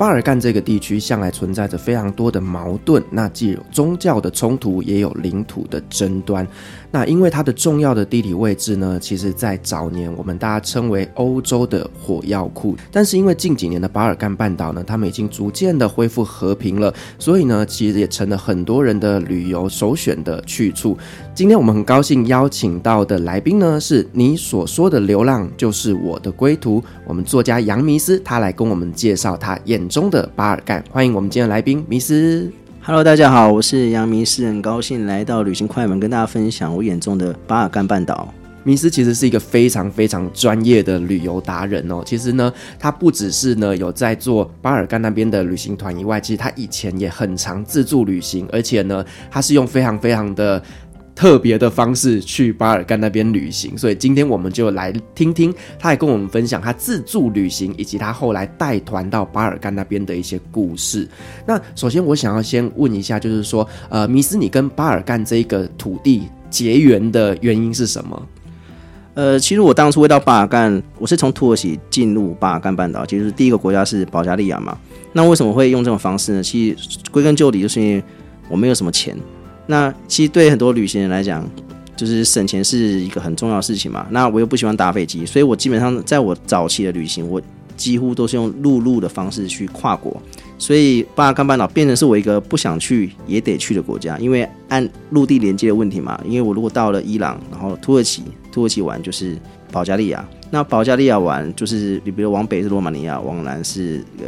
巴尔干这个地区向来存在着非常多的矛盾，那既有宗教的冲突，也有领土的争端。那因为它的重要的地理位置呢，其实在早年我们大家称为欧洲的火药库。但是因为近几年的巴尔干半岛呢，他们已经逐渐的恢复和平了，所以呢，其实也成了很多人的旅游首选的去处。今天我们很高兴邀请到的来宾呢，是你所说的流浪就是我的归途。我们作家杨迷思，他来跟我们介绍他眼中的巴尔干，欢迎我们今天的来宾迷思。Hello，大家好，我是杨迷思，很高兴来到旅行快门，跟大家分享我眼中的巴尔干半岛。迷思其实是一个非常非常专业的旅游达人哦。其实呢，他不只是呢有在做巴尔干那边的旅行团以外，其实他以前也很常自助旅行，而且呢，他是用非常非常的。特别的方式去巴尔干那边旅行，所以今天我们就来听听，他也跟我们分享他自助旅行以及他后来带团到巴尔干那边的一些故事。那首先我想要先问一下，就是说，呃，迷思，你跟巴尔干这一个土地结缘的原因是什么？呃，其实我当初会到巴尔干，我是从土耳其进入巴尔干半岛，其实第一个国家是保加利亚嘛。那为什么会用这种方式呢？其实归根究底，就是因为我没有什么钱。那其实对很多旅行人来讲，就是省钱是一个很重要的事情嘛。那我又不喜欢打飞机，所以我基本上在我早期的旅行，我几乎都是用陆路的方式去跨国。所以巴尔干半岛变成是我一个不想去也得去的国家，因为按陆地连接的问题嘛。因为我如果到了伊朗，然后土耳其，土耳其玩就是保加利亚，那保加利亚玩就是你比如往北是罗马尼亚，往南是呃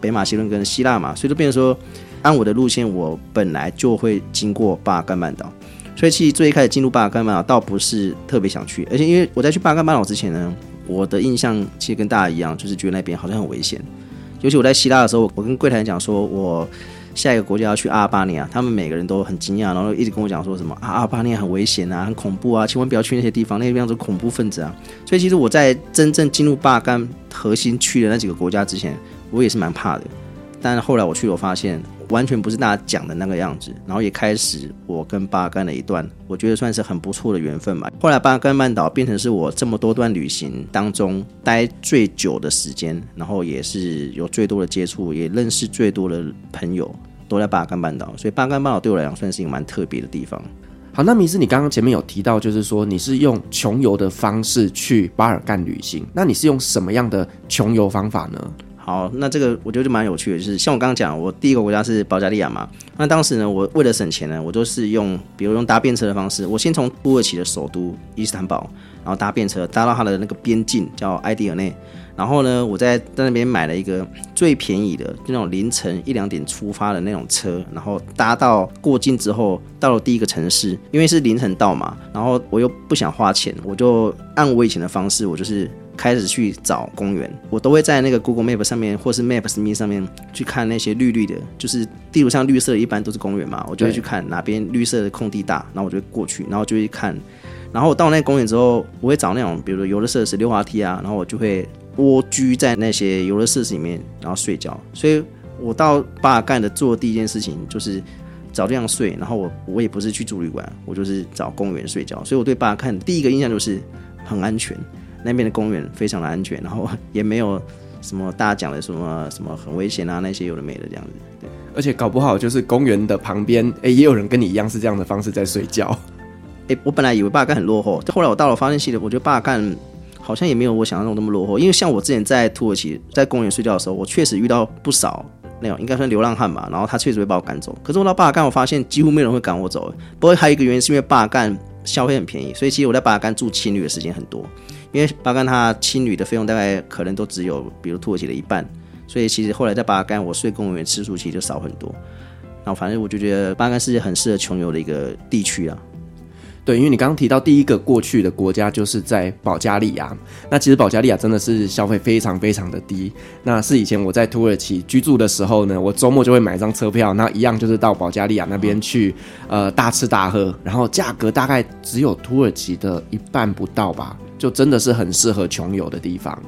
北马其顿跟希腊嘛，所以就变成说。按我的路线，我本来就会经过巴干半岛，所以其实最一开始进入巴干半岛，倒不是特别想去，而且因为我在去巴干半岛之前呢，我的印象其实跟大家一样，就是觉得那边好像很危险。尤其我在希腊的时候，我跟柜台讲说，我下一个国家要去阿尔巴尼亚，他们每个人都很惊讶，然后一直跟我讲说什么啊，阿尔巴尼亚很危险啊，很恐怖啊，千万不要去那些地方，那些地方是恐怖分子啊。所以其实我在真正进入巴干核心区的那几个国家之前，我也是蛮怕的。但后来我去，我发现。完全不是大家讲的那个样子，然后也开始我跟巴干的一段，我觉得算是很不错的缘分吧。后来巴干半岛变成是我这么多段旅行当中待最久的时间，然后也是有最多的接触，也认识最多的朋友都在巴干半岛，所以巴干半岛对我来讲算是一个蛮特别的地方。好，那迷思，你刚刚前面有提到，就是说你是用穷游的方式去巴尔干旅行，那你是用什么样的穷游方法呢？好，那这个我觉得就蛮有趣的，就是像我刚刚讲，我第一个国家是保加利亚嘛。那当时呢，我为了省钱呢，我都是用，比如用搭便车的方式，我先从土耳其的首都伊斯坦堡，然后搭便车搭到它的那个边境叫埃迪尔内，然后呢，我在在那边买了一个最便宜的，就那种凌晨一两点出发的那种车，然后搭到过境之后，到了第一个城市，因为是凌晨到嘛，然后我又不想花钱，我就按我以前的方式，我就是。开始去找公园，我都会在那个 Google Map 上面，或是 Maps.me 上面去看那些绿绿的，就是地图上绿色的，一般都是公园嘛，我就会去看哪边绿色的空地大，然后我就会过去，然后就会看，然后我到那个公园之后，我会找那种，比如说游乐设施、溜滑梯啊，然后我就会蜗居在那些游乐设施里面，然后睡觉。所以我到巴尔干的做第一件事情就是找地方睡，然后我我也不是去住旅馆，我就是找公园睡觉。所以我对巴尔干第一个印象就是很安全。那边的公园非常的安全，然后也没有什么大家讲的什么什么很危险啊，那些有的没的这样子。对，而且搞不好就是公园的旁边，哎，也有人跟你一样是这样的方式在睡觉。哎，我本来以为巴尔干很落后，后来我到了发现系的，我觉得巴尔干好像也没有我想象中那么落后。因为像我之前在土耳其在公园睡觉的时候，我确实遇到不少那种应该算流浪汉吧，然后他确实会把我赶走。可是我到巴尔干，我发现几乎没有人会赶我走。不过还有一个原因是因为巴尔干消费很便宜，所以其实我在巴尔干住青旅的时间很多。因为巴尔干他青旅的费用大概可能都只有比如土耳其的一半，所以其实后来在巴尔干，我睡公园次数其实就少很多。然后反正我就觉得巴尔干是很适合穷游的一个地区啊。对，因为你刚刚提到第一个过去的国家就是在保加利亚，那其实保加利亚真的是消费非常非常的低。那是以前我在土耳其居住的时候呢，我周末就会买一张车票，那一样就是到保加利亚那边去，呃，大吃大喝，然后价格大概只有土耳其的一半不到吧，就真的是很适合穷游的地方。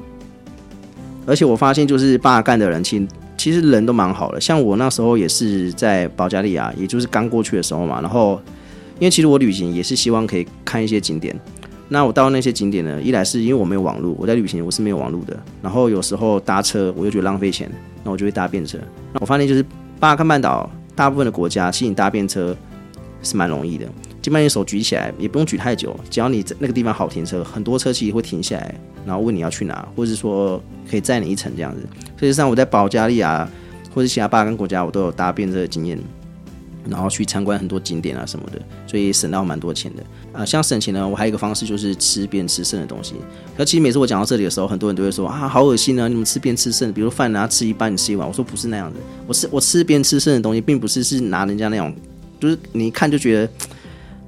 而且我发现，就是巴尔干的人，其实其实人都蛮好的。像我那时候也是在保加利亚，也就是刚过去的时候嘛，然后。因为其实我旅行也是希望可以看一些景点，那我到那些景点呢，一来是因为我没有网络，我在旅行我是没有网络的，然后有时候搭车我又觉得浪费钱，那我就会搭便车。那我发现就是巴尔干半岛大部分的国家，其实你搭便车是蛮容易的，基本上你手举起来也不用举太久，只要你在那个地方好停车，很多车其实会停下来，然后问你要去哪，或者是说可以载你一程这样子。事实上我在保加利亚或者其他巴尔干国家，我都有搭便车的经验。然后去参观很多景点啊什么的，所以省到蛮多钱的啊、像省钱呢，我还有一个方式就是吃边吃剩的东西。可其实每次我讲到这里的时候，很多人都会说啊，好恶心啊！你们吃边吃剩，比如饭拿吃一半，你吃一碗。我说不是那样的，我吃我吃边吃剩的东西，并不是是拿人家那种，就是你一看就觉得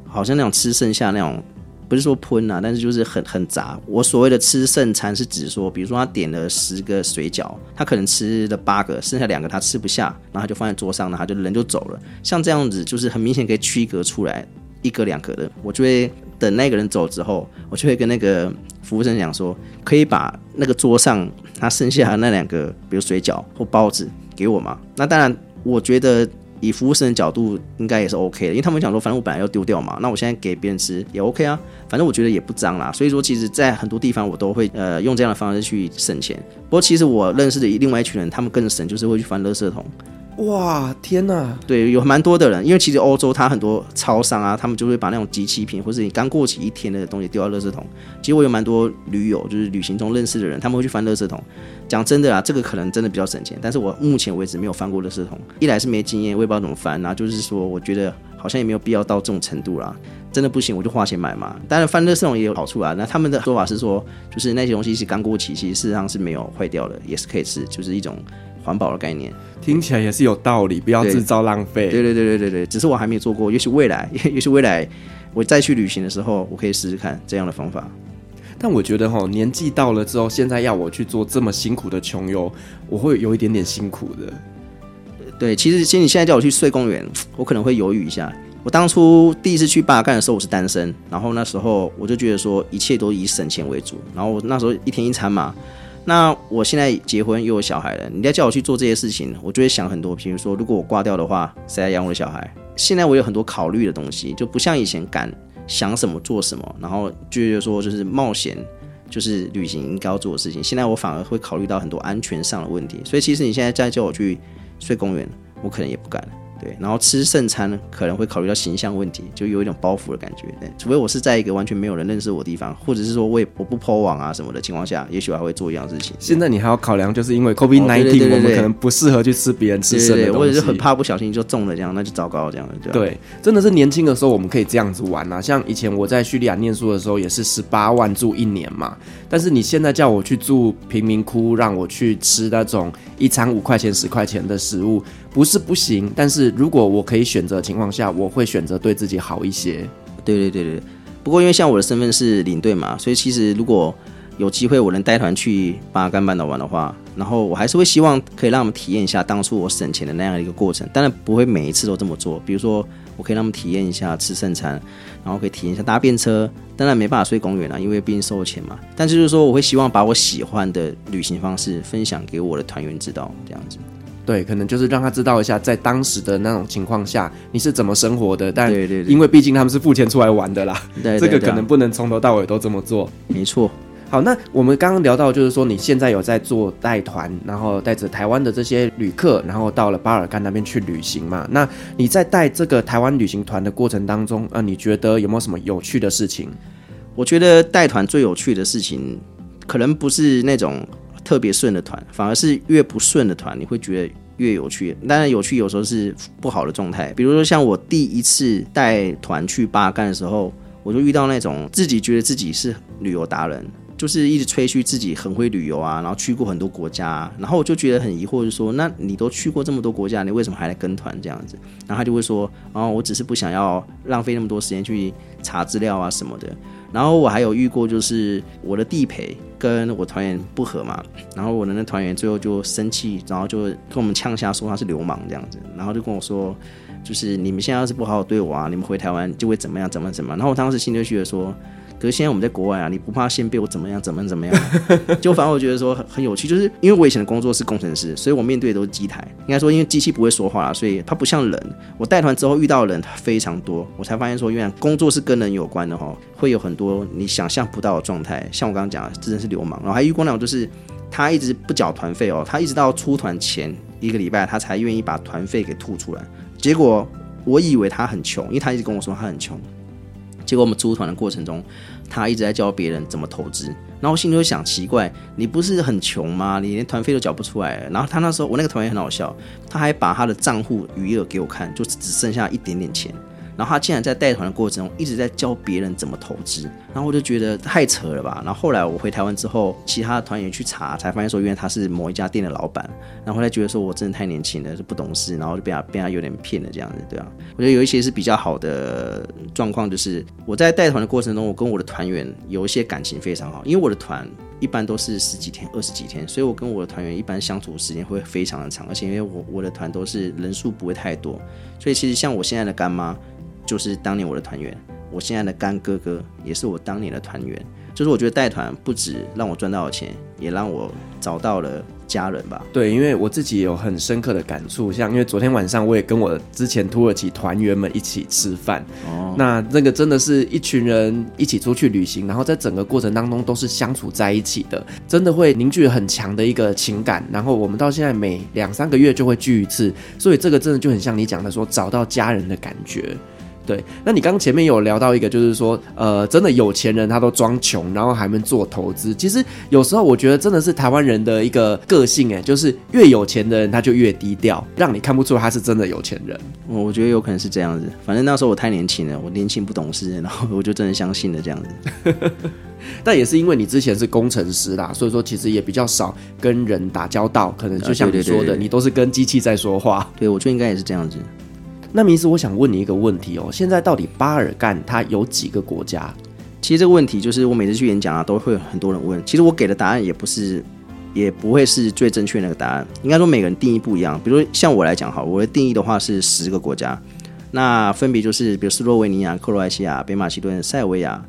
好像那种吃剩下那种。不是说喷啊，但是就是很很杂。我所谓的吃剩餐是指说，比如说他点了十个水饺，他可能吃了八个，剩下两个他吃不下，然后他就放在桌上，然后就人就走了。像这样子，就是很明显可以区隔出来一格两格的。我就会等那个人走之后，我就会跟那个服务生讲说，可以把那个桌上他剩下的那两个，比如水饺或包子给我吗？那当然，我觉得。以服务生的角度，应该也是 OK 的，因为他们想说，反正我本来要丢掉嘛，那我现在给别人吃也 OK 啊，反正我觉得也不脏啦。所以说，其实，在很多地方我都会呃用这样的方式去省钱。不过，其实我认识的另外一群人，他们更省，就是会去翻垃圾桶。哇，天哪！对，有蛮多的人，因为其实欧洲它很多超商啊，他们就会把那种即期品或者你刚过期一天的东西丢到垃圾桶。其实我有蛮多驴友，就是旅行中认识的人，他们会去翻垃圾桶。讲真的啊，这个可能真的比较省钱，但是我目前为止没有翻过垃圾桶。一来是没经验，我也不知道怎么翻，然后就是说，我觉得好像也没有必要到这种程度啦。真的不行，我就花钱买嘛。当然翻垃圾桶也有好处啊。那他们的说法是说，就是那些东西是刚过期，其实事实上是没有坏掉的，也是可以吃，就是一种。环保的概念听起来也是有道理，不要制造浪费。对对对对对对，只是我还没有做过，也许未来，也许未来我再去旅行的时候，我可以试试看这样的方法。但我觉得哈，年纪到了之后，现在要我去做这么辛苦的穷游，我会有一点点辛苦的。对，其实其实你现在叫我去睡公园，我可能会犹豫一下。我当初第一次去巴干的时候，我是单身，然后那时候我就觉得说一切都以省钱为主，然后我那时候一天一餐嘛。那我现在结婚又有小孩了，你再叫我去做这些事情，我就会想很多。比如说，如果我挂掉的话，谁来养我的小孩？现在我有很多考虑的东西，就不像以前敢想什么做什么，然后就是说就是冒险，就是旅行应该要做的事情。现在我反而会考虑到很多安全上的问题，所以其实你现在再叫我去睡公园，我可能也不敢。对，然后吃剩餐呢，可能会考虑到形象问题，就有一种包袱的感觉。对，除非我是在一个完全没有人认识我的地方，或者是说我也我不 po 网啊什么的情况下，也许还会做一样事情。现在你还要考量，就是因为 COVID-19，哦、对对对对，我们可能不适合去吃别人吃剩的东西，或者是很怕不小心就中了这样，那就糟糕这样对，真的是年轻的时候我们可以这样子玩啊，像以前我在叙利亚念书的时候，也是十八万住一年嘛。但是你现在叫我去住贫民窟，让我去吃那种一餐五块钱、十块钱的食物。不是不行，但是如果我可以选择的情况下，我会选择对自己好一些。对对对对，不过因为像我的身份是领队嘛，所以其实如果有机会我能带团去巴干半岛玩的话，然后我还是会希望可以让他们体验一下当初我省钱的那样一个过程。当然不会每一次都这么做，比如说我可以让他们体验一下吃剩餐，然后可以体验一下搭便车。当然没办法睡公园啊，因为毕竟收了钱嘛。但是就是说，我会希望把我喜欢的旅行方式分享给我的团员知道，这样子。对，可能就是让他知道一下，在当时的那种情况下，你是怎么生活的。但因为毕竟他们是付钱出来玩的啦，对，这个可能不能从头到尾都这么做。没错。好，那我们刚刚聊到，就是说你现在有在做带团，然后带着台湾的这些旅客，然后到了巴尔干那边去旅行嘛。那你在带这个台湾旅行团的过程当中，呃，你觉得有没有什么有趣的事情？我觉得带团最有趣的事情，可能不是那种。特别顺的团，反而是越不顺的团，你会觉得越有趣。当然，有趣有时候是不好的状态。比如说，像我第一次带团去巴干的时候，我就遇到那种自己觉得自己是旅游达人，就是一直吹嘘自己很会旅游啊，然后去过很多国家，然后我就觉得很疑惑，就说：那你都去过这么多国家，你为什么还来跟团这样子？然后他就会说：哦，我只是不想要浪费那么多时间去查资料啊什么的。然后我还有遇过，就是我的地陪跟我团员不和嘛，然后我的那团员最后就生气，然后就跟我们呛下说他是流氓这样子，然后就跟我说，就是你们现在要是不好好对我啊，你们回台湾就会怎么样怎么怎么。然后我当时心里就觉得说。可是现在我们在国外啊，你不怕先被我怎么样怎么怎么样？就反正我觉得说很很有趣，就是因为我以前的工作是工程师，所以我面对的都是机台。应该说，因为机器不会说话，所以它不像人。我带团之后遇到的人非常多，我才发现说，原来工作是跟人有关的哈，会有很多你想象不到的状态。像我刚刚讲的，真的是流氓。然后还遇过那种，就是他一直不缴团费哦，他一直到出团前一个礼拜，他才愿意把团费给吐出来。结果我以为他很穷，因为他一直跟我说他很穷。结果我们出团的过程中，他一直在教别人怎么投资，然后我心里就想奇怪，你不是很穷吗？你连团费都缴不出来。然后他那时候，我那个团员很好笑，他还把他的账户余额给我看，就只剩下一点点钱。然后他竟然在带团的过程中一直在教别人怎么投资，然后我就觉得太扯了吧。然后后来我回台湾之后，其他的团员去查，才发现说，原来他是某一家店的老板。然后后来觉得说我真的太年轻了，就不懂事，然后就被他被他有点骗了这样子，对啊。我觉得有一些是比较好的状况，就是我在带团的过程中，我跟我的团员有一些感情非常好，因为我的团一般都是十几天、二十几天，所以我跟我的团员一般相处时间会非常的长，而且因为我我的团都是人数不会太多，所以其实像我现在的干妈。就是当年我的团员，我现在的干哥哥也是我当年的团员。就是我觉得带团不止让我赚到了钱，也让我找到了家人吧。对，因为我自己有很深刻的感触，像因为昨天晚上我也跟我之前土耳其团员们一起吃饭，哦，那那个真的是一群人一起出去旅行，然后在整个过程当中都是相处在一起的，真的会凝聚很强的一个情感。然后我们到现在每两三个月就会聚一次，所以这个真的就很像你讲的说找到家人的感觉。对，那你刚刚前面有聊到一个，就是说，呃，真的有钱人他都装穷，然后还没做投资。其实有时候我觉得真的是台湾人的一个个性，哎，就是越有钱的人他就越低调，让你看不出他是真的有钱人。我我觉得有可能是这样子，反正那时候我太年轻了，我年轻不懂事，然后我就真的相信了这样子。但也是因为你之前是工程师啦，所以说其实也比较少跟人打交道，可能就像你说的，啊、对对对对，你都是跟机器在说话。对，我觉得应该也是这样子。那迷斯，我想问你一个问题哦，现在到底巴尔干它有几个国家？其实这个问题就是我每次去演讲啊，都会有很多人问。其实我给的答案也不是，也不会是最正确那个答案。应该说每个人定义不一样。比如像我来讲哈，我的定义的话是十个国家，那分别就是比如斯洛维尼亚、克罗埃西亚、北马其顿、塞尔维亚、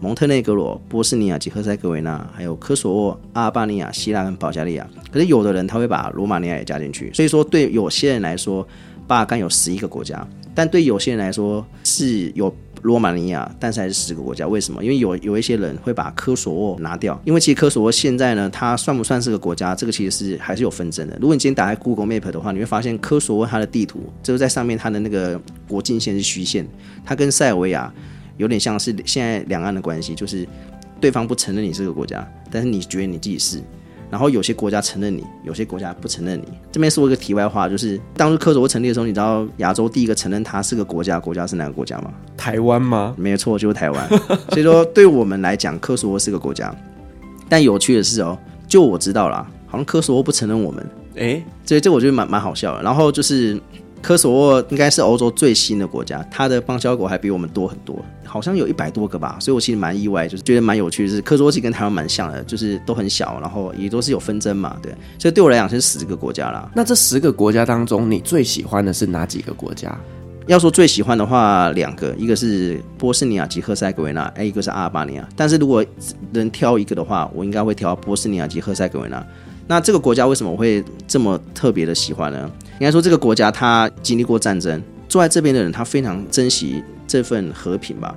蒙特内格罗、波斯尼亚及赫塞哥维那，还有科索沃、阿尔巴尼亚、希腊跟保加利亚。可是有的人他会把罗马尼亚也加进去，所以说对有些人来说。巴尔干有十一个国家，但对有些人来说是有罗马尼亚，但是还是十个国家。为什么？因为有有一些人会把科索沃拿掉，因为其实科索沃现在呢，它算不算是个国家？这个其实是还是有纷争的。如果你今天打开 Google Map 的话，你会发现科索沃它的地图，就是在上面它的那个国境线是虚线，它跟塞尔维亚有点像是现在两岸的关系，就是对方不承认你是个国家，但是你觉得你自己是。然后有些国家承认你，有些国家不承认你。这边说一个题外话，就是当初科索沃成立的时候，你知道亚洲第一个承认它是个国家，国家是哪个国家吗？台湾吗？没错，就是台湾。所以说，对我们来讲，科索沃是个国家。但有趣的是哦，就我知道啦，好像科索沃不承认我们。诶，所以这我觉得蛮蛮好笑的。然后就是。科索沃应该是欧洲最新的国家，它的邦交国还比我们多很多，好像有一百多个吧，所以我其实蛮意外，就是觉得蛮有趣的是，科索沃其实跟台湾蛮像的，就是都很小，然后也都是有纷争嘛，对，所以对我来讲是十个国家啦。那这十个国家当中，你最喜欢的是哪几个国家？要说最喜欢的话，两个，一个是波斯尼亚及赫塞哥维那，哎，一个是阿尔巴尼亚。但是如果能挑一个的话，我应该会挑波斯尼亚及赫塞哥维那。那这个国家为什么我会这么特别的喜欢呢？应该说这个国家它经历过战争，坐在这边的人他非常珍惜这份和平吧。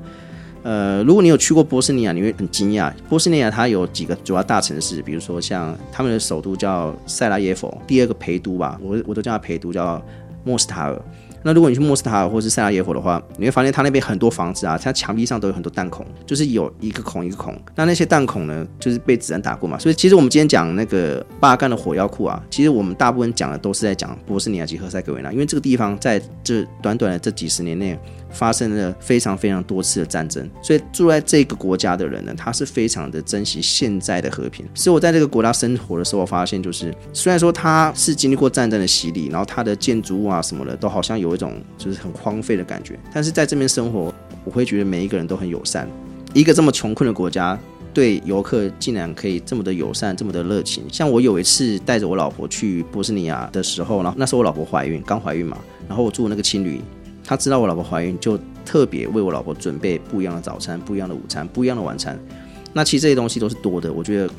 呃，如果你有去过波斯尼亚，你会很惊讶。波斯尼亚它有几个主要大城市，比如说像他们的首都叫塞拉耶夫，第二个陪都吧，我我都叫它陪都，叫莫斯塔尔。那如果你去莫斯塔尔或是塞拉耶夫的话，你会发现它那边很多房子啊，它墙壁上都有很多弹孔，就是有一个孔一个孔。那那些弹孔呢，就是被子弹打过嘛。所以其实我们今天讲那个巴干的火药库啊，其实我们大部分讲的都是在讲波斯尼亚及赫塞哥维纳，因为这个地方在这短短的这几十年内发生了非常非常多次的战争，所以住在这个国家的人呢，他是非常的珍惜现在的和平。所以我在这个国家生活的时候，我发现就是虽然说他是经历过战争的洗礼，然后他的建筑物啊什么的都好像有一种就是很荒废的感觉，但是在这边生活，我会觉得每一个人都很友善。一个这么穷困的国家，对游客竟然可以这么的友善，这么的热情。像我有一次带着我老婆去波斯尼亚的时候，然后那时候我老婆怀孕，刚怀孕嘛，然后我住那个青旅。他知道我老婆怀孕，就特别为我老婆准备不一样的早餐、不一样的午餐、不一样的晚餐。那其实这些东西都是多的，我觉得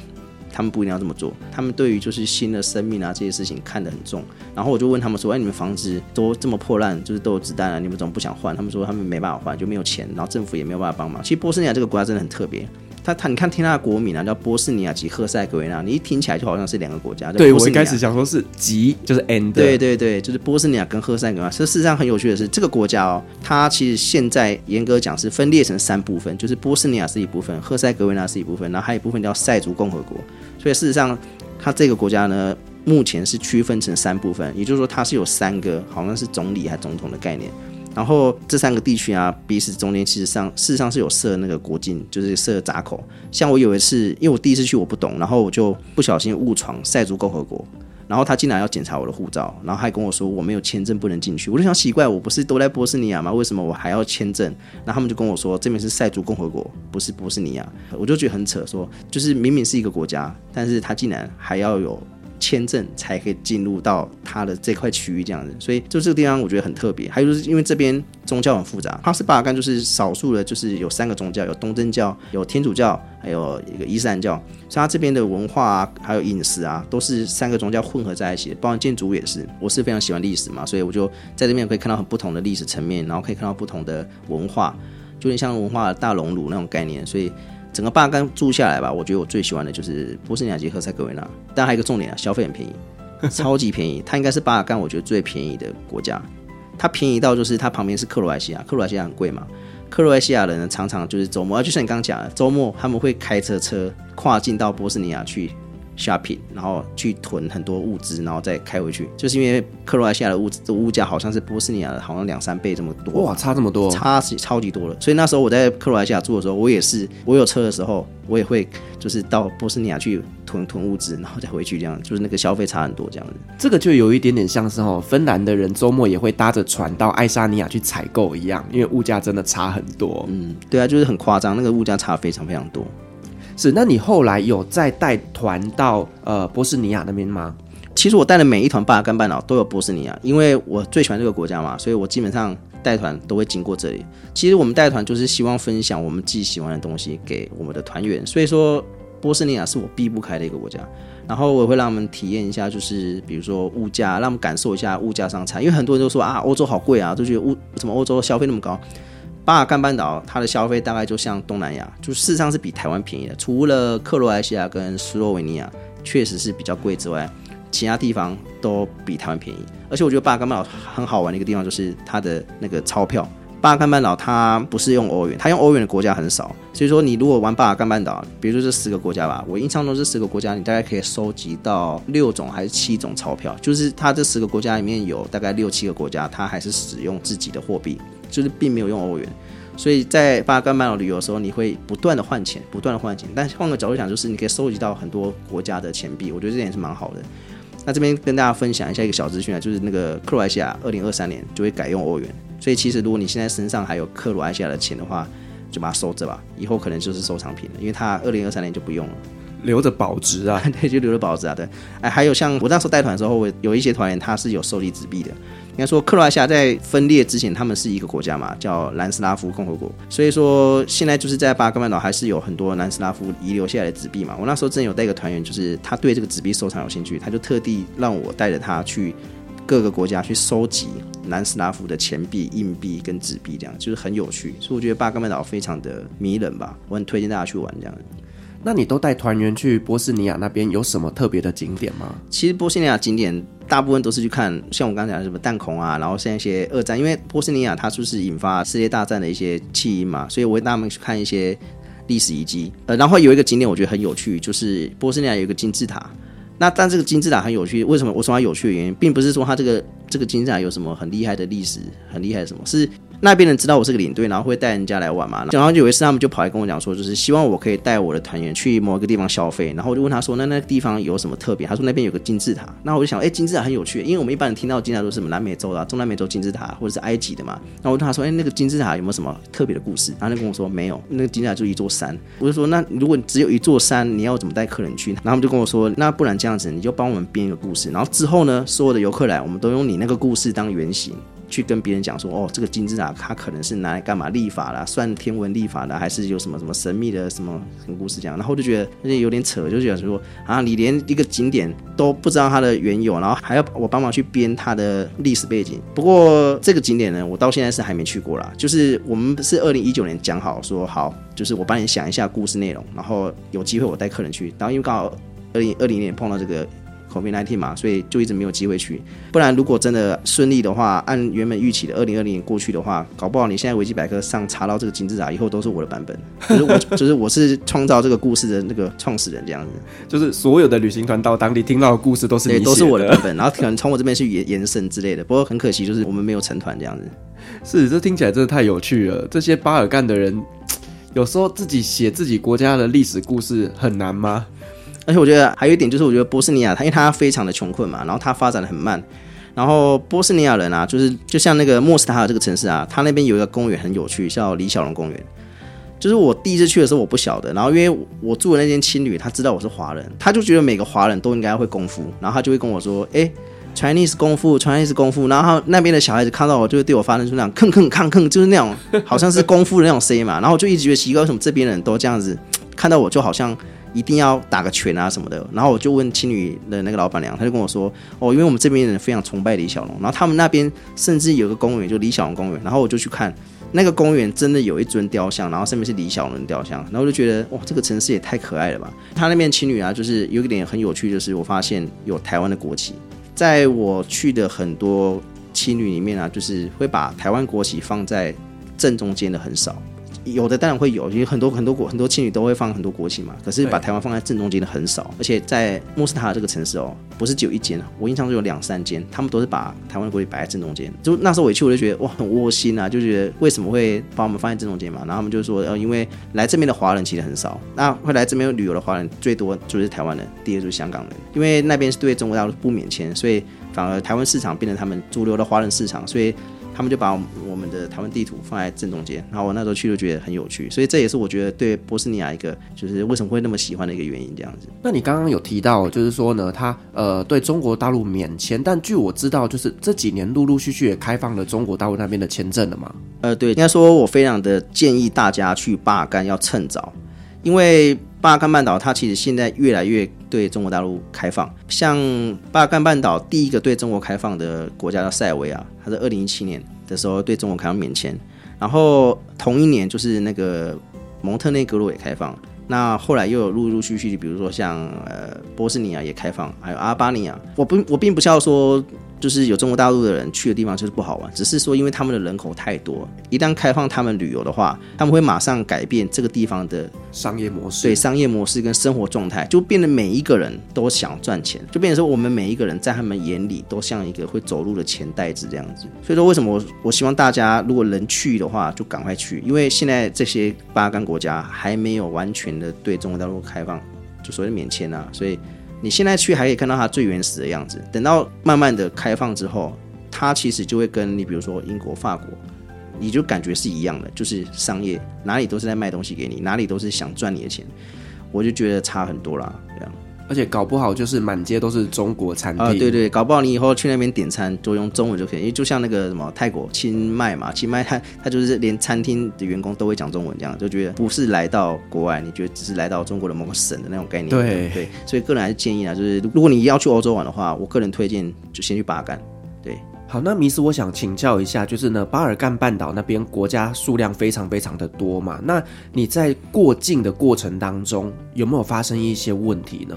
他们不一定要这么做。他们对于就是新的生命啊这些事情看得很重。然后我就问他们说：“哎，你们房子都这么破烂，就是都有子弹啊，你们怎么不想换？”他们说他们没办法换，就没有钱，然后政府也没有办法帮忙。其实波斯尼亚这个国家真的很特别。他他，你看听他的国名啊，叫波斯尼亚及赫塞哥维那，你一听起来就好像是两个国家。对，我一开始想说是及，就是 and。对对对，就是波斯尼亚跟赫塞哥维那。这事实上很有趣的是，这个国家哦，它其实现在严格讲是分裂成三部分，就是波斯尼亚是一部分，赫塞哥维那是一部分，然后还有一部分叫塞族共和国。所以事实上，它这个国家呢，目前是区分成三部分，也就是说它是有三个，好像是总理还总统的概念。然后这三个地区啊，彼此中间其实上事实上是有设那个国境，就是设闸口。像我有一次，因为我第一次去我不懂，然后我就不小心误闯塞族共和国，然后他竟然要检查我的护照，然后还跟我说我没有签证不能进去。我就想奇怪，我不是都在波斯尼亚吗？为什么我还要签证？然后他们就跟我说这边是塞族共和国，不是波斯尼亚。我就觉得很扯，说就是明明是一个国家，但是他竟然还要有。签证才可以进入到它的这块区域，这样子，所以就这个地方我觉得很特别。还有就是因为这边宗教很复杂，哈斯巴尔干就是少数的，就是有三个宗教，有东正教、有天主教，还有一个伊斯兰教。所以它这边的文化啊，还有饮食啊，都是三个宗教混合在一起，包括建筑也是。我是非常喜欢历史嘛，所以我就在这边可以看到很不同的历史层面，然后可以看到不同的文化，就有点像文化大熔炉那种概念，所以。整个巴干住下来吧，我觉得我最喜欢的就是波斯尼亚及赫塞哥维纳。但还有一个重点啊，消费很便宜，超级便宜。它应该是巴尔干我觉得最便宜的国家。它便宜到就是它旁边是克罗埃西亚，克罗埃西亚很贵嘛。克罗埃西亚人呢，常常就是周末，就像你刚刚讲的，周末他们会开车车跨境到波斯尼亚去。shopping，然后去囤很多物资，然后再开回去，就是因为克罗埃西亚的物资的物价好像是波斯尼亚的好像两三倍这么多，哇，差这么多，差超级多了。所以那时候我在克罗埃西亚住的时候，我也是，我有车的时候，我也会就是到波斯尼亚去囤囤物资，然后 再回去，这样就是那个消费差很多这样子。这个就有一点点像是哦，芬兰的人周末也会搭着船到爱沙尼亚去采购一样，因为物价真的差很多。嗯，对啊，就是很夸张，那个物价差非常非常多。是，那你后来有再带团到呃波斯尼亚那边吗？其实我带的每一团巴尔干半岛都有波斯尼亚，因为我最喜欢这个国家嘛，所以我基本上带团都会经过这里。其实我们带团就是希望分享我们自己喜欢的东西给我们的团员，所以说波斯尼亚是我避不开的一个国家。然后我会让他们体验一下，就是比如说物价，让他们感受一下物价上差，因为很多人都说啊欧洲好贵啊，都觉得物怎么欧洲消费那么高。巴尔干半岛，它的消费大概就像东南亚，就事实上是比台湾便宜的。除了克罗埃西亚跟斯洛维尼亚确实是比较贵之外，其他地方都比台湾便宜。而且我觉得巴尔干半岛很好玩的一个地方就是它的那个钞票。巴尔干半岛它不是用欧元，它用欧元的国家很少。所以说你如果玩巴尔干半岛，比如说这十个国家吧，我印象中这十个国家你大概可以收集到六种还是七种钞票，就是它这十个国家里面有大概六七个国家，它还是使用自己的货币。就是并没有用欧元，所以在巴尔干半岛旅游的时候，你会不断的换钱，不断的换钱。但是换个角度讲，就是你可以收集到很多国家的钱币，我觉得这点也是蛮好的。那这边跟大家分享一下一个小资讯啊，就是那个克罗埃西亚二零二三年就会改用欧元，所以其实如果你现在身上还有克罗埃西亚的钱的话，就把它收着吧，以后可能就是收藏品了，因为它二零二三年就不用了。留着保值啊，对，就留着保值啊，对。哎，还有像我那时候带团的时候，我有一些团员他是有收集纸币的。应该说，克罗埃西亚在分裂之前，他们是一个国家嘛，叫南斯拉夫共和国。所以说，现在就是在巴尔干半岛还是有很多南斯拉夫遗留下来的纸币嘛。我那时候真有带一个团员，就是他对这个纸币收藏有兴趣，他就特地让我带着他去各个国家去收集南斯拉夫的钱币、硬币跟纸币，这样就是很有趣。所以我觉得巴尔干半岛非常的迷人吧，我很推荐大家去玩这样。那你都带团员去波斯尼亚那边有什么特别的景点吗？其实波斯尼亚景点大部分都是去看，像我刚才讲的什么弹孔啊，然后像一些二战，因为波斯尼亚它就是引发世界大战的一些起因嘛，所以我会带他们去看一些历史遗迹。呃，然后有一个景点我觉得很有趣，就是波斯尼亚有一个金字塔。那但这个金字塔很有趣，为什么？我说它有趣的原因，并不是说它这个这个金字塔有什么很厉害的历史，很厉害的什么是。那边人知道我是个领队，然后会带人家来玩嘛。然后有一次他们就跑来跟我讲说，就是希望我可以带我的团员去某一个地方消费。然后我就问他说，那那个地方有什么特别？他说那边有个金字塔。那我就想，哎，金字塔很有趣，因为我们一般人听到金字塔都是什么南美洲的、中南美洲金字塔，或者是埃及的嘛。然后我问他说，哎，那个金字塔有没有什么特别的故事？然后他就跟我说没有，那个金字塔就一座山。我就说，那如果只有一座山，你要怎么带客人去？然后他们就跟我说，那不然这样子，你就帮我们编一个故事。然后之后呢，所有的游客来，我们都用你那个故事当原型。去跟别人讲说，哦，这个金字塔它可能是拿来干嘛立法啦，算天文立法的，还是有什么什么神秘的什么什么故事讲？然后就觉得那有点扯，就觉得说啊，你连一个景点都不知道它的缘由，然后还要我帮忙去编它的历史背景。不过这个景点呢，我到现在是还没去过啦。就是我们是二零一九年讲好说好，就是我帮你想一下故事内容，然后有机会我带客人去。然后因为刚好二零二零年碰到这个。COVID-19 嘛，所以就一直没有机会去。不然，如果真的顺利的话，按原本预期的二零二零年过去的话，搞不好你现在维基百科上查到这个金字塔以后都是我的版本，就是我，就是我是创造这个故事的那个创始人这样子。就是所有的旅行团到当地听到的故事都是你的，都是我的版本，然后可能从我这边去延延伸之类的。不过很可惜，就是我们没有成团这样子。是，这听起来真的太有趣了。这些巴尔干的人，有时候自己写自己国家的历史故事很难吗？而且我觉得还有一点就是，我觉得波斯尼亚它因为它非常的穷困嘛，然后它发展的很慢，然后波斯尼亚人啊，就是就像那个莫斯塔尔这个城市啊，它那边有一个公园很有趣，叫李小龙公园。就是我第一次去的时候我不晓得，然后因为我住的那间青旅，他知道我是华人，他就觉得每个华人都应该会功夫，然后他就会跟我说，哎，Chinese 功夫，Chinese 功夫，然后那边的小孩子看到我就会对我发生出那种吭吭吭吭，就是那种好像是功夫的那种声音嘛，然后我就一直觉得奇怪，为什么这边的人都这样子看到我就好像。一定要打个拳啊什么的，然后我就问青旅的那个老板娘，她就跟我说，哦，因为我们这边人非常崇拜李小龙，然后他们那边甚至有个公园，就李小龙公园，然后我就去看那个公园，真的有一尊雕像，然后上面是李小龙雕像，然后我就觉得，哇，这个城市也太可爱了吧！他那边青旅啊，就是有一点很有趣，就是我发现有台湾的国旗，在我去的很多青旅里面啊，就是会把台湾国旗放在正中间的很少。有的当然会有，因为很多很多国很多青旅都会放很多国旗嘛。可是把台湾放在正中间的很少，而且在莫斯塔这个城市哦，不是只有一间，我印象中有两三间，他们都是把台湾的国旗摆在正中间。就那时候我一去，我就觉得哇，很窝心啊，就觉得为什么会把我们放在正中间嘛？然后他们就说，呃，因为来这边的华人其实很少，那会来这边旅游的华人最多就是台湾人，第二就是香港人，因为那边是对中国大陆不免签，所以反而台湾市场变成他们主流的华人市场，所以。他们就把我们的台湾地图放在正中间，然后我那时候去就觉得很有趣，所以这也是我觉得对波斯尼亚一个就是为什么会那么喜欢的一个原因。这样子。那你刚刚有提到，就是说呢，他呃对中国大陆免签，但据我知道，就是这几年陆陆续续也开放了中国大陆那边的签证了嘛？呃，对，应该说我非常的建议大家去巴尔干要趁早，因为。巴尔干半岛，它其实现在越来越对中国大陆开放。像巴尔干半岛第一个对中国开放的国家叫塞尔维亚，它是二零一七年的时候对中国开放免签。然后同一年就是那个蒙特内哥罗也开放。那后来又有陆陆续续，比如说像呃波斯尼亚也开放，还有阿尔巴尼亚。我不我并不是要说。就是有中国大陆的人去的地方就是不好玩，只是说因为他们的人口太多，一旦开放他们旅游的话，他们会马上改变这个地方的商业模式，对商业模式跟生活状态，就变得每一个人都想赚钱，就变成说我们每一个人在他们眼里都像一个会走路的钱袋子这样子。所以说为什么我我希望大家如果能去的话就赶快去，因为现在这些巴尔干国家还没有完全的对中国大陆开放，就所谓的免签啊，所以。你现在去还可以看到它最原始的样子，等到慢慢的开放之后，它其实就会跟你比如说英国、法国，你就感觉是一样的，就是商业哪里都是在卖东西给你，哪里都是想赚你的钱，我就觉得差很多啦，而且搞不好就是满街都是中国餐厅啊，对对，搞不好你以后去那边点餐就用中文就可以，因为就像那个什么泰国清迈嘛，清迈它它就是连餐厅的员工都会讲中文，这样就觉得不是来到国外，你觉得只是来到中国的某个省的那种概念。对对，所以个人还是建议啊，就是如果你要去欧洲玩的话，我个人推荐就先去巴干。对，好，那迷斯我想请教一下，就是呢，巴尔干半岛那边国家数量非常非常的多嘛，那你在过境的过程当中有没有发生一些问题呢？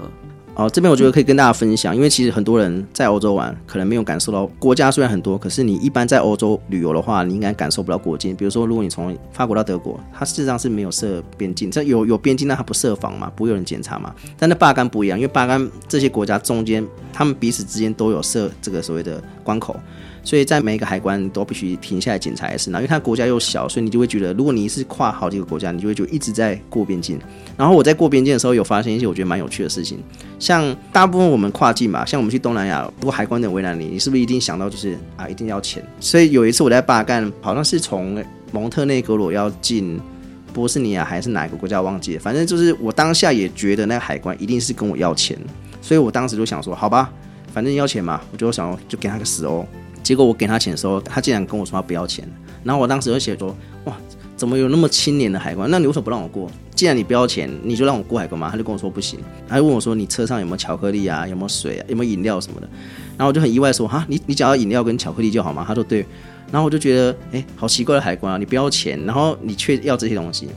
哦，这边我觉得可以跟大家分享，因为其实很多人在欧洲玩，可能没有感受到国家虽然很多，可是你一般在欧洲旅游的话，你应该感受不到国境。比如说，如果你从法国到德国，它事实上是没有设边境，这有有边境，但它不设防嘛，不会有人检查嘛。但那巴干不一样，因为巴干这些国家中间，他们彼此之间都有设这个所谓的关口。所以在每一个海关都必须停下来检查一次，然后因为它国家又小，所以你就会觉得，如果你是跨好几个国家，你就会就一直在过边境。然后我在过边境的时候，有发现一些我觉得蛮有趣的事情，像大部分我们跨境嘛，像我们去东南亚，如果海关的为难你，你是不是一定想到就是啊，一定要钱？所以有一次我在巴干，好像是从蒙特内哥罗要进波斯尼亚还是哪一个国家忘记了，反正就是我当下也觉得那个海关一定是跟我要钱，所以我当时就想说，好吧，反正要钱嘛，我就想就给他个死哦。结果我给他钱的时候，他竟然跟我说他不要钱。然后我当时就写说：哇，怎么有那么清廉的海关？那你为什么不让我过？既然你不要钱，你就让我过海关嘛？他就跟我说不行，他就问我说：你车上有没有巧克力啊？有没有水啊？有没有饮料什么的？然后我就很意外说：哈，你你只要饮料跟巧克力就好吗？他说对。然后我就觉得，哎，好奇怪的海关啊！你不要钱，然后你却要这些东西。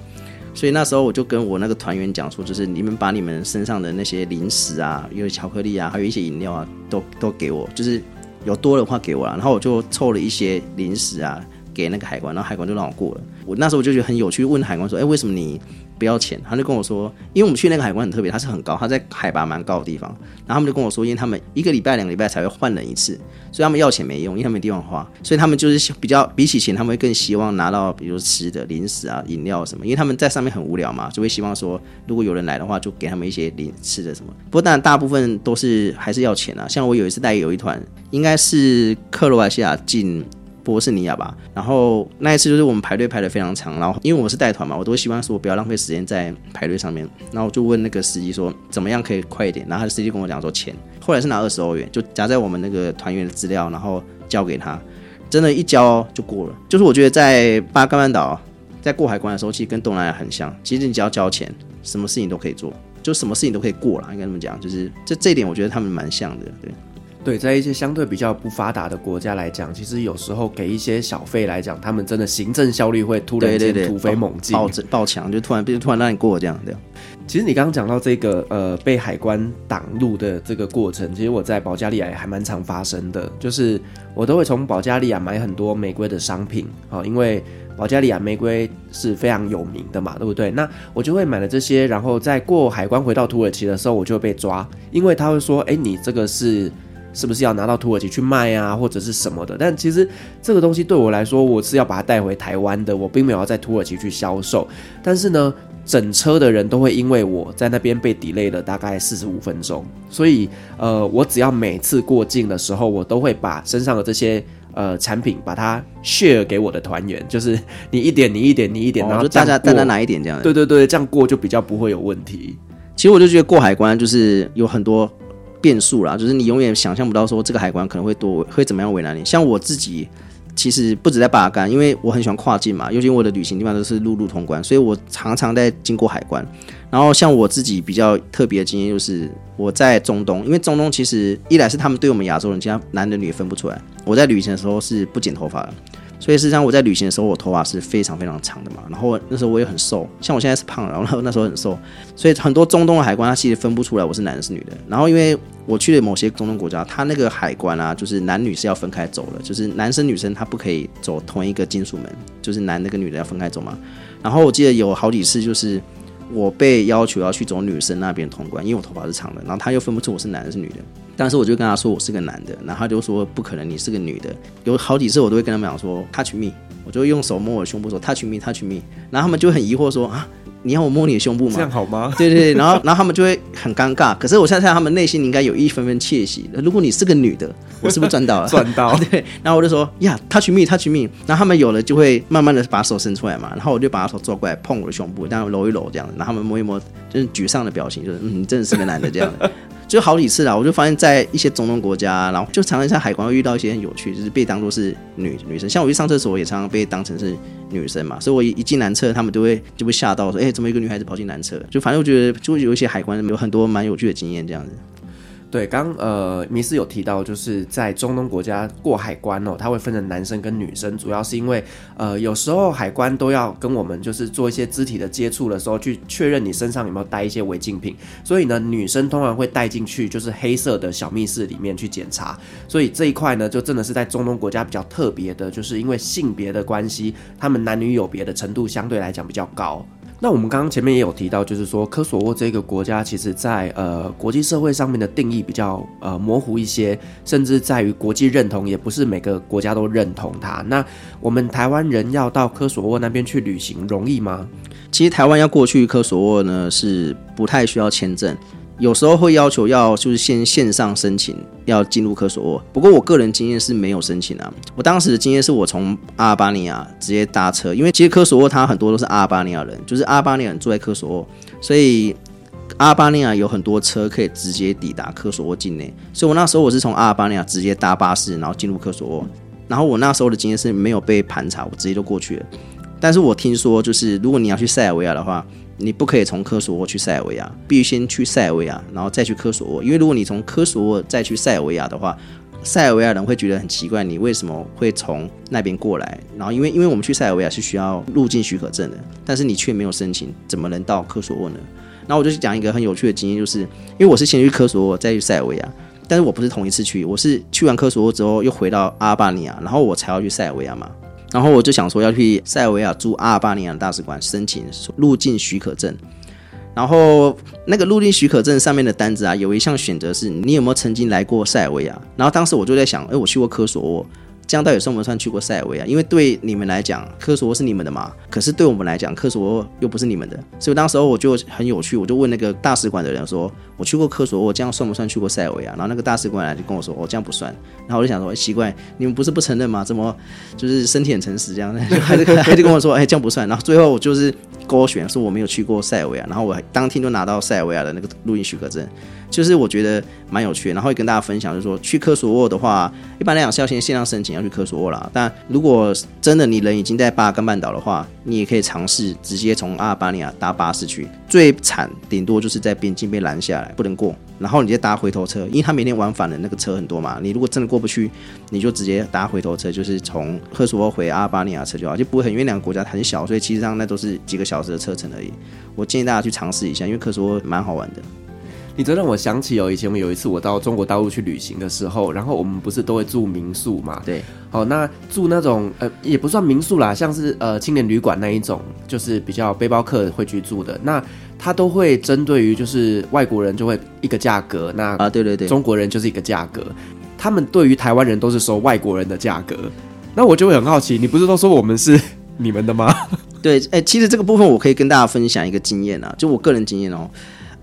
所以那时候我就跟我那个团员讲说，就是你们把你们身上的那些零食啊，有巧克力啊，还有一些饮料啊，都都给我，就是。有多的话给我了，然后我就凑了一些零食啊给那个海关，然后海关就让我过了。我那时候我就觉得很有趣，问海关说：“哎，为什么你不要钱？”他就跟我说：“因为我们去那个海关很特别，它是很高，它在海拔蛮高的地方。然后他们就跟我说，因为他们一个礼拜、两个礼拜才会换人一次，所以他们要钱没用，因为他们没地方花，所以他们就是比较比起钱，他们会更希望拿到比如吃的零食啊、饮料什么，因为他们在上面很无聊嘛，就会希望说如果有人来的话，就给他们一些零吃的什么。不过当然大部分都是还是要钱啊。像我有一次带有一团，应该是克罗埃西亚进。波斯尼亚吧，然后那一次就是我们排队排的非常长，然后因为我是带团嘛，我都希望说不要浪费时间在排队上面，然后我就问那个司机说怎么样可以快一点，然后他的司机跟我讲说钱，后来是拿二十欧元就夹在我们那个团员的资料，然后交给他，真的，一交就过了。就是我觉得在巴干半岛在过海关的时候，其实跟东南亚很像，其实你只要交钱，什么事情都可以做，就什么事情都可以过了，应该这么讲，就是这这一点我觉得他们蛮像的，对。对，在一些相对比较不发达的国家来讲，其实有时候给一些小费来讲，他们真的行政效率会突然间突飞猛进，爆爆强，就突然变突然让你过这样这样。其实你刚刚讲到这个呃被海关挡路的这个过程，其实我在保加利亚也还蛮常发生的，就是我都会从保加利亚买很多玫瑰的商品啊，因为保加利亚玫瑰是非常有名的嘛，对不对？那我就会买了这些，然后在过海关回到土耳其的时候，我就会被抓，因为他会说，哎，你这个是。是不是要拿到土耳其去卖啊，或者是什么的？但其实这个东西对我来说，我是要把它带回台湾的，我并没有要在土耳其去销售。但是呢，整车的人都会因为我在那边被 delay 了大概四十五分钟，所以呃，我只要每次过境的时候，我都会把身上的这些呃产品把它 share 给我的团员，就是你一点，你一点，你一点，然后就大家大家拿一点这样。对对对，这样过就比较不会有问题。其实我就觉得过海关就是有很多。变数啦，就是你永远想象不到说这个海关可能会多会怎么样为难你。像我自己，其实不止在巴干，因为我很喜欢跨境嘛，尤其我的旅行地方都是陆路通关，所以我常常在经过海关。然后像我自己比较特别的经验就是我在中东，因为中东其实一来是他们对我们亚洲人，其他男的女的分不出来。我在旅行的时候是不剪头发的。所以实际上我在旅行的时候，我头发是非常非常长的嘛。然后那时候我也很瘦，像我现在是胖，然后那时候很瘦，所以很多中东的海关他其实分不出来我是男的是女的。然后因为我去了某些中东国家，他那个海关啊，就是男女是要分开走的，就是男生女生他不可以走同一个金属门，就是男的跟女的要分开走嘛。然后我记得有好几次就是我被要求要去走女生那边通关，因为我头发是长的，然后他又分不出我是男的是女的。但是我就跟他说我是个男的，然后他就说不可能，你是个女的。有好几次我都会跟他们讲说 touch me，我就会用手摸我的胸部说 touch me，touch me，然后他们就很疑惑说啊，你要我摸你的胸部吗？这样好吗？对对对，然后然后他们就会很尴尬。可是我现在看他们内心应该有一分分窃喜。如果你是个女的，我是不是赚到了？赚到。对，然后我就说呀 touch me，touch me，然后他们有了就会慢慢的把手伸出来嘛，然后我就把他手抓过来碰我的胸部，这样揉一揉这样，然后他们摸一摸，就是沮丧的表情，就是嗯，你真的是个男的这样的。就好几次啦，我就发现，在一些中东国家，然后就常常在海关会遇到一些很有趣，就是被当作是女女生。像我去上厕所，也常常被当成是女生嘛，所以我一一进男厕，他们都会就会吓到，说：“哎，怎么一个女孩子跑进男厕？”就反正我觉得，就有一些海关有很多蛮有趣的经验这样子。对，刚呃，迷斯有提到，就是在中东国家过海关哦，它会分成男生跟女生，主要是因为呃，有时候海关都要跟我们就是做一些肢体的接触的时候，去确认你身上有没有带一些违禁品，所以呢，女生通常会带进去就是黑色的小密室里面去检查，所以这一块呢，就真的是在中东国家比较特别的，就是因为性别的关系，他们男女有别的程度相对来讲比较高。那我们刚刚前面也有提到，就是说科索沃这个国家，其实在呃国际社会上面的定义比较呃模糊一些，甚至在于国际认同，也不是每个国家都认同它。那我们台湾人要到科索沃那边去旅行容易吗？其实台湾要过去科索沃呢，是不太需要签证。有时候会要求要就是先线上申请要进入科索沃，不过我个人经验是没有申请啊。我当时的经验是我从阿尔巴尼亚直接搭车，因为其实科索沃它很多都是阿尔巴尼亚人，就是阿尔巴尼亚人住在科索沃，所以阿尔巴尼亚有很多车可以直接抵达科索沃境内。所以我那时候我是从阿尔巴尼亚直接搭巴士，然后进入科索沃。然后我那时候的经验是没有被盘查，我直接就过去了。但是我听说就是如果你要去塞尔维亚的话。你不可以从科索沃去塞尔维亚，必须先去塞尔维亚，然后再去科索沃。因为如果你从科索沃再去塞尔维亚的话，塞尔维亚人会觉得很奇怪，你为什么会从那边过来？然后因为因为我们去塞尔维亚是需要入境许可证的，但是你却没有申请，怎么能到科索沃呢？然后我就讲一个很有趣的经验，就是因为我是先去科索沃，再去塞尔维亚，但是我不是同一次去，我是去完科索沃之后又回到阿尔巴尼亚，然后我才要去塞尔维亚嘛。然后我就想说要去塞尔维亚驻阿尔巴尼亚大使馆申请入境许可证，然后那个入境许可证上面的单子啊，有一项选择是你有没有曾经来过塞尔维亚，然后当时我就在想，哎，我去过科索沃。这样到底算不算去过塞尔维亚？因为对你们来讲，科索沃是你们的嘛。可是对我们来讲，科索沃又不是你们的。所以当时候我就很有趣，我就问那个大使馆的人说：“我去过科索沃，这样算不算去过塞尔维亚？”然后那个大使馆来就跟我说：“哦，这样不算。”然后我就想说：“，奇怪，你们不是不承认吗？怎么就是身体很诚实这样？” 就还是还是跟我说：“哎，这样不算。”然后最后我就是勾选说我没有去过塞尔维亚，然后我当天就拿到塞尔维亚的那个入境许可证。就是我觉得蛮有趣的，然后会跟大家分享，就是说去科索沃的话，一般来讲是要先线上申请要去科索沃啦。但如果真的你人已经在巴尔干半岛的话，你也可以尝试直接从阿尔巴尼亚搭巴士去。最惨顶多就是在边境被拦下来，不能过，然后你再搭回头车，因为他每天往返的那个车很多嘛。你如果真的过不去，你就直接搭回头车，就是从科索沃回阿尔巴尼亚车就好，就不会很，因为两个国家很小，所以其实上那都是几个小时的车程而已。我建议大家去尝试一下，因为科索沃蛮好玩的。你这让我想起哦，以前我们有一次我到中国大陆去旅行的时候，然后我们不是都会住民宿嘛？对。好，那住那种呃也不算民宿啦，像是呃青年旅馆那一种，就是比较背包客会去住的。那他都会针对于就是外国人就会一个价格，那啊对对对，中国人就是一个价格。他们对于台湾人都是收外国人的价格。那我就会很好奇，你不是都说我们是 你们的吗？对，哎，其实这个部分我可以跟大家分享一个经验啊，就我个人经验哦。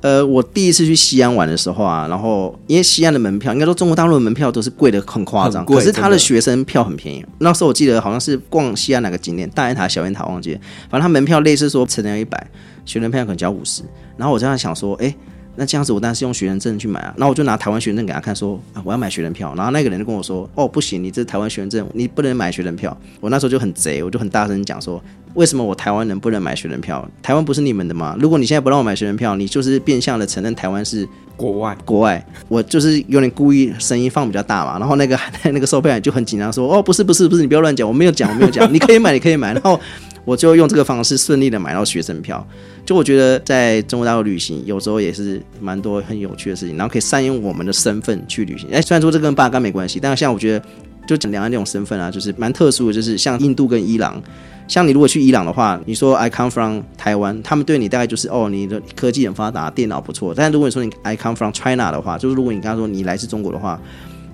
呃，我第一次去西安玩的时候啊，然后因为西安的门票，应该说中国大陆的门票都是贵的很夸张，可是他的学生票很便宜。那时候我记得好像是逛西安哪个景点，大雁塔、小雁塔忘记了，反正他门票类似说成人一百，学生票可能只要五十。然后我这样想说，哎，那这样子我当然是用学生证去买啊。那我就拿台湾学生证给他看说，说啊我要买学生票。然后那个人就跟我说，哦不行，你这台湾学生证，你不能买学生票。我那时候就很贼，我就很大声讲说。为什么我台湾人不能买学生票？台湾不是你们的吗？如果你现在不让我买学生票，你就是变相的承认台湾是国外。国外，我就是有点故意声音放比较大嘛。然后那个 那个售票员就很紧张说：“哦，不是不是不是，你不要乱讲，我没有讲，我没有讲，你可以买，你可以买。”然后我就用这个方式顺利的买到学生票。就我觉得在中国大陆旅行，有时候也是蛮多很有趣的事情，然后可以善用我们的身份去旅行。哎，虽然说这跟巴干没关系，但是像我觉得就讲两岸这种身份啊，就是蛮特殊的，就是像印度跟伊朗。像你如果去伊朗的话，你说 I come from 台湾，他们对你大概就是哦，你的科技很发达，电脑不错。但如果你说你 I come from China 的话，就是如果你刚刚说你来自中国的话，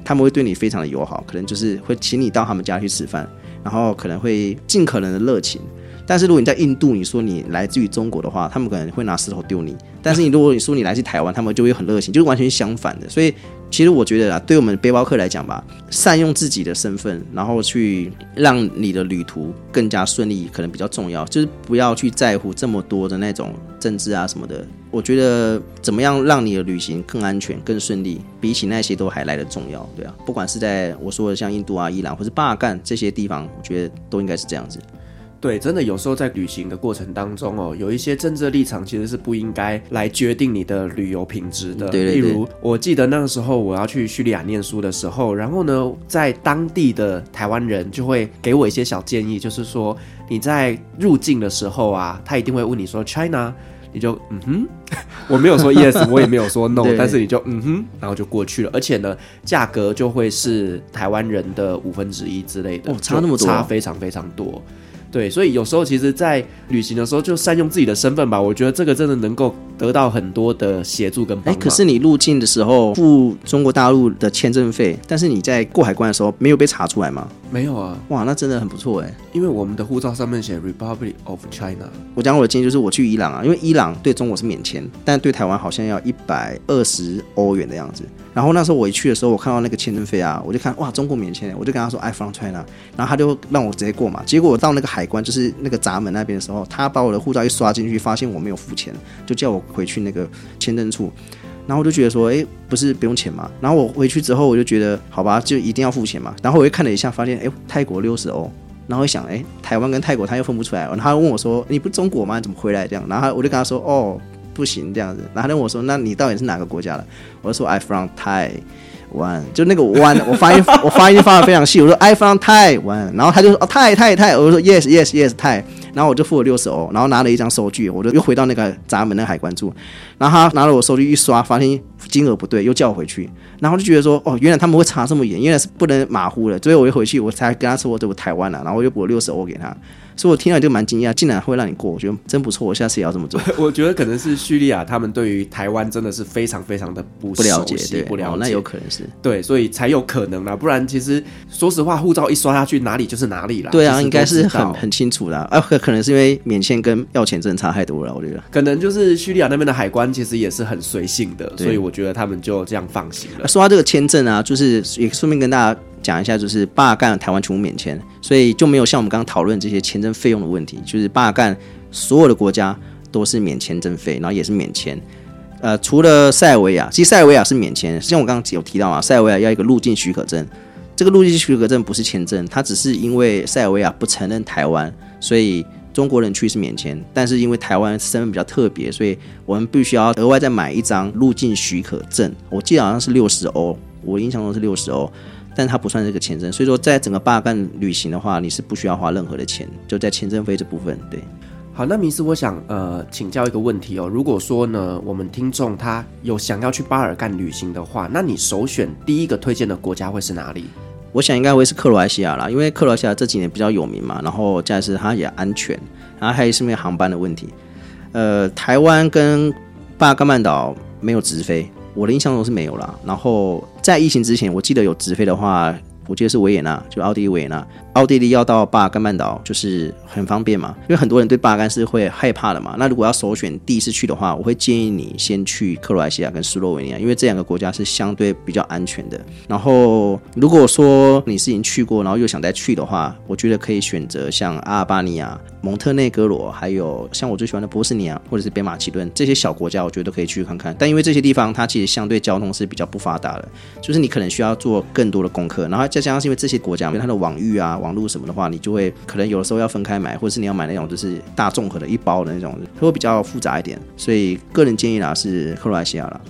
他们会对你非常的友好，可能就是会请你到他们家去吃饭，然后可能会尽可能的热情。但是如果你在印度，你说你来自于中国的话，他们可能会拿石头丢你。但是你如果你说你来自台湾，他们就会很热情，就是完全相反的。所以其实我觉得啊，对我们背包客来讲吧，善用自己的身份，然后去让你的旅途更加顺利，可能比较重要。就是不要去在乎这么多的那种政治啊什么的。我觉得怎么样让你的旅行更安全、更顺利，比起那些都还来得重要。对啊，不管是在我说的像印度啊、伊朗或是巴尔干这些地方，我觉得都应该是这样子。对，真的有时候在旅行的过程当中哦，有一些政治立场其实是不应该来决定你的旅游品质的。对对对。例如，我记得那个时候我要去叙利亚念书的时候，然后呢，在当地的台湾人就会给我一些小建议，就是说你在入境的时候啊，他一定会问你说 China。你就嗯哼，我没有说 yes，我也没有说 no，但是你就嗯哼，然后就过去了，而且呢，价格就会是台湾人的五分之一之类的，哦，差那么多，差非常非常多。对，所以有时候其实，在旅行的时候就善用自己的身份吧，我觉得这个真的能够得到很多的协助跟帮忙。哎，可是你入境的时候付中国大陆的签证费，但是你在过海关的时候没有被查出来吗？没有啊，哇，那真的很不错哎，因为我们的护照上面写 Republic of China。我讲我的经验就是，我去伊朗啊，因为伊朗对中国是免签，但对台湾好像要一百二十欧元的样子。然后那时候我一去的时候，我看到那个签证费啊，我就看哇，中国免签，我就跟他说 I from China，然后他就让我直接过嘛。结果我到那个海关，就是那个闸门那边的时候，他把我的护照一刷进去，发现我没有付钱，就叫我回去那个签证处。然后我就觉得说，哎，不是不用钱嘛？然后我回去之后，我就觉得好吧，就一定要付钱嘛。然后我又看了一下，发现哎，泰国六十欧。然后我想，哎，台湾跟泰国他又分不出来。然后他问我说，你不中国吗？怎么回来这样？然后我就跟他说，哦，不行这样子。然后他问我说，那你到底是哪个国家的？我说，I from Taiwan 就那个湾，我发音 我发音发的非常细，我说 I from Taiwan，然后他就说哦泰泰泰，我就说 yes yes yes 泰，然后我就付了六十欧，然后拿了一张收据，我就又回到那个闸门那个海关处，然后他拿了我收据一刷，发现金额不对，又叫我回去，然后就觉得说哦原来他们会查这么严，原来是不能马虎的，所以我一回去我才跟他说我这我台湾了，然后我又补了六十欧给他。所以我听了就蛮惊讶，竟然会让你过，我觉得真不错，我下次也要这么做。我觉得可能是叙利亚他们对于台湾真的是非常非常的不不了解，对，不了解，哦，那有可能是对，所以才有可能啦，不然其实说实话，护照一刷下去，哪里就是哪里啦。对啊，应该是很很清楚的啊，可可能是因为免签跟要钱真的差太多了，我觉得。可能就是叙利亚那边的海关其实也是很随性的，所以我觉得他们就这样放行了。说到这个签证啊，就是也顺便跟大家。讲一下，就是巴尔干台湾全部免签，所以就没有像我们刚刚讨论这些签证费用的问题。就是巴尔干所有的国家都是免签证费，然后也是免签。呃，除了塞尔维亚，其实塞尔维亚是免签。像我刚刚有提到啊，塞尔维亚要一个入境许可证，这个入境许可证不是签证，它只是因为塞尔维亚不承认台湾，所以中国人去是免签。但是因为台湾身份比较特别，所以我们必须要额外再买一张入境许可证。我记得好像是六十欧，我印象中是六十欧。但它不算这个签证，所以说在整个巴尔干旅行的话，你是不需要花任何的钱，就在签证费这部分。对，好，那明斯，我想呃请教一个问题哦，如果说呢，我们听众他有想要去巴尔干旅行的话，那你首选第一个推荐的国家会是哪里？我想应该会是克罗埃西亚啦，因为克罗埃西亚这几年比较有名嘛，然后再是它也安全，然后还有是因为航班的问题。呃，台湾跟巴尔干半岛没有直飞。我的印象中是没有啦，然后在疫情之前，我记得有直飞的话。我记得是维也纳，就奥地利维也纳。奥地利要到巴尔干半岛就是很方便嘛，因为很多人对巴尔干是会害怕的嘛。那如果要首选第一次去的话，我会建议你先去克罗埃西亚跟斯洛维尼亚，因为这两个国家是相对比较安全的。然后如果说你是已经去过，然后又想再去的话，我觉得可以选择像阿尔巴尼亚、蒙特内哥罗，还有像我最喜欢的波斯尼亚或者是北马其顿这些小国家，我觉得都可以去看看。但因为这些地方它其实相对交通是比较不发达的，就是你可能需要做更多的功课，然后。再加上是因为这些国家，因为它的网域啊、网络什么的话，你就会可能有的时候要分开买，或者是你要买那种就是大综合的一包的那种，会比较复杂一点。所以个人建议啦是克罗埃西亚啦。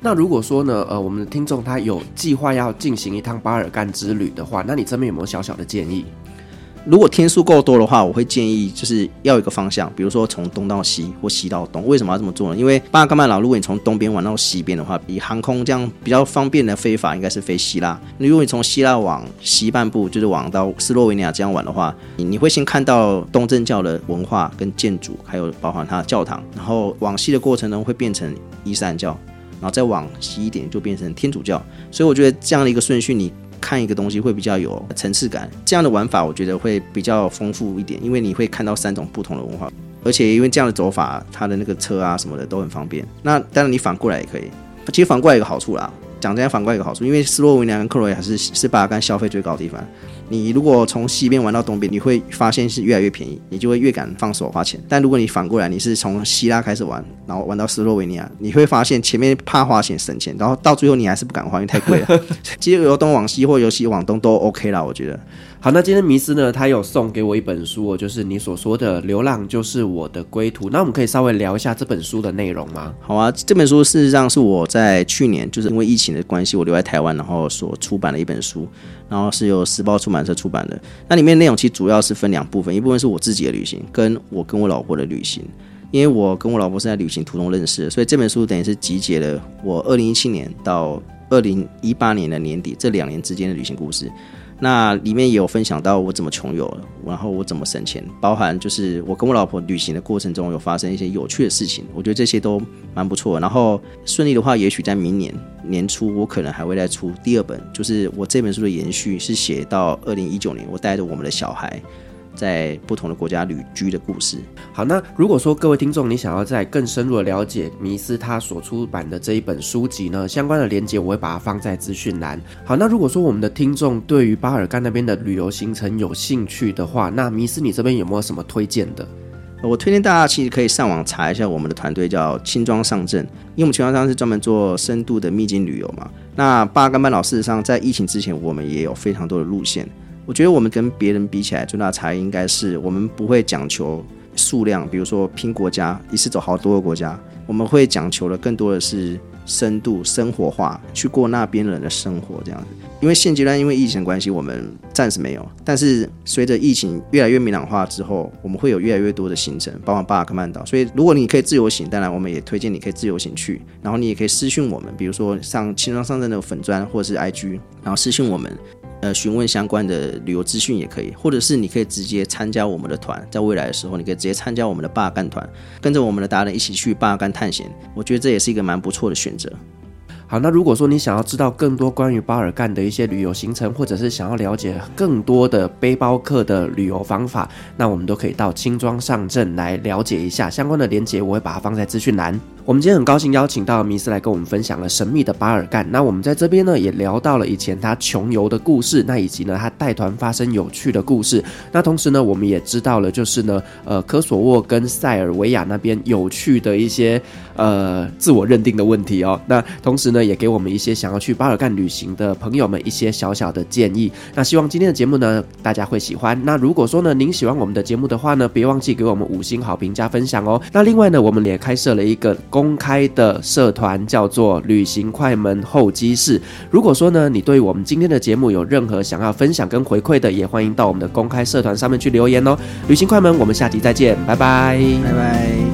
那如果说呢，呃，我们的听众他有计划要进行一趟巴尔干之旅的话，那你这边有没有小小的建议？如果天数够多的话，我会建议就是要一个方向，比如说从东到西或西到东。为什么要这么做呢？因为巴尔干半岛，如果你从东边玩到西边的话，以航空这样比较方便的飞法，应该是飞希腊。如果你从希腊往西半部，就是往到斯洛维尼亚这样玩的话，你你会先看到东正教的文化跟建筑，还有包含它的教堂。然后往西的过程中会变成伊斯兰教，然后再往西一点就变成天主教。所以我觉得这样的一个顺序，你。看一个东西会比较有层次感，这样的玩法我觉得会比较丰富一点，因为你会看到三种不同的文化，而且因为这样的走法，它的那个车啊什么的都很方便。那当然你反过来也可以，其实反过来有个好处啦，讲这样反过来有个好处，因为斯洛文尼亚跟克罗埃西亚是是巴干消费最高的地方，你如果从西边玩到东边，你会发现是越来越便宜，你就会越敢放手花钱。但如果你反过来，你是从希腊开始玩，然后玩到斯洛维尼亚，你会发现前面怕花钱省钱，然后到最后你还是不敢花，因为太贵了。其实由东往西或由西往东都 OK 啦，我觉得。好，那今天迷思呢，他有送给我一本书，就是你所说的《流浪就是我的归途》。那我们可以稍微聊一下这本书的内容吗？好啊，这本书事实上是我在去年就是因为疫情的关系，我留在台湾，然后所出版的一本书，然后是由时报出版社出版的。那里面内容其实主要是分两部分，一部分是我自己的旅行，跟我跟我老婆的旅行。因为我跟我老婆是在旅行途中认识的，所以这本书等于是集结了我二零一七年到二零一八年的年底这两年之间的旅行故事。那里面也有分享到我怎么穷游，然后我怎么省钱，包含就是我跟我老婆旅行的过程中有发生一些有趣的事情，我觉得这些都蛮不错。然后顺利的话，也许在明年年初，我可能还会再出第二本，就是我这本书的延续，是写到二零一九年，我带着我们的小孩。在不同的国家旅居的故事。好，那如果说各位听众你想要再更深入的了解迷思他所出版的这一本书籍呢，相关的连接我会把它放在资讯栏。好，那如果说我们的听众对于巴尔干那边的旅游行程有兴趣的话，那迷思你这边有没有什么推荐的？我推荐大家其实可以上网查一下我们的团队叫轻装上阵，因为我们轻装上阵是专门做深度的秘境旅游嘛。那巴尔干半岛事实上在疫情之前，我们也有非常多的路线。我觉得我们跟别人比起来，最大的差异应该是我们不会讲求数量，比如说拼国家，一次走好多个国家。我们会讲求的更多的是深度、生活化，去过那边人的生活这样子。因为现阶段因为疫情的关系，我们暂时没有。但是随着疫情越来越明朗化之后，我们会有越来越多的行程，包括巴尔干半岛。所以如果你可以自由行，当然我们也推荐你可以自由行去。然后你也可以私讯我们，比如说上轻装上阵的粉砖或者是 IG，然后私讯我们。呃，询问相关的旅游资讯也可以，或者是你可以直接参加我们的团，在未来的时候，你可以直接参加我们的巴干团，跟着我们的达人一起去巴干探险。我觉得这也是一个蛮不错的选择。好，那如果说你想要知道更多关于巴尔干的一些旅游行程，或者是想要了解更多的背包客的旅游方法，那我们都可以到轻装上阵来了解一下相关的连接，我会把它放在资讯栏。我们今天很高兴邀请到迷斯来跟我们分享了神秘的巴尔干。那我们在这边呢，也聊到了以前他穷游的故事，那以及呢他带团发生有趣的故事。那同时呢，我们也知道了，就是呢，呃，科索沃跟塞尔维亚那边有趣的一些呃自我认定的问题哦。那同时呢，也给我们一些想要去巴尔干旅行的朋友们一些小小的建议。那希望今天的节目呢，大家会喜欢。那如果说呢，您喜欢我们的节目的话呢，别忘记给我们五星好评加分享哦。那另外呢，我们也开设了一个。公开的社团叫做“旅行快门候机室”。如果说呢，你对我们今天的节目有任何想要分享跟回馈的，也欢迎到我们的公开社团上面去留言哦。旅行快门，我们下集再见，拜拜，拜拜。